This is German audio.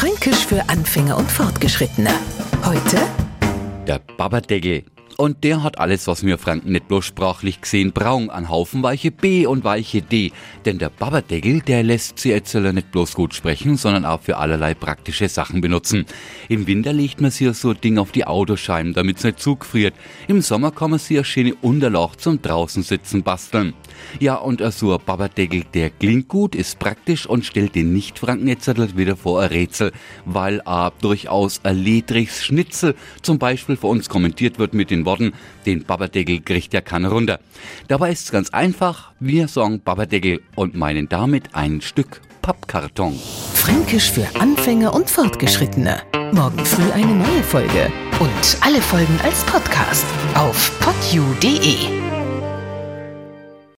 Fränkisch für Anfänger und Fortgeschrittene. Heute Der Babadeckel. Und der hat alles, was wir Franken nicht bloß sprachlich gesehen brauchen, an Haufen weiche B und weiche D. Denn der Babadeckel, der lässt sie Etzeler nicht bloß gut sprechen, sondern auch für allerlei praktische Sachen benutzen. Im Winter legt man sich so ein Ding auf die Autoscheiben, damit es nicht zugfriert. Im Sommer kann man sich eine schöne Unterlauch zum draußen sitzen basteln. Ja, und so ein Babadeckel, der klingt gut, ist praktisch und stellt den Nicht-Franken Etzeler wieder vor ein Rätsel, weil a durchaus ein ledriges Schnitzel zum Beispiel für uns kommentiert wird mit den Worten, den Babadeckel kriegt ja keiner runter. Dabei ist es ganz einfach, wir sagen Babadeckel und meinen damit ein Stück Pappkarton. Fränkisch für Anfänger und Fortgeschrittene. Morgen früh eine neue Folge. Und alle Folgen als Podcast auf podu.de.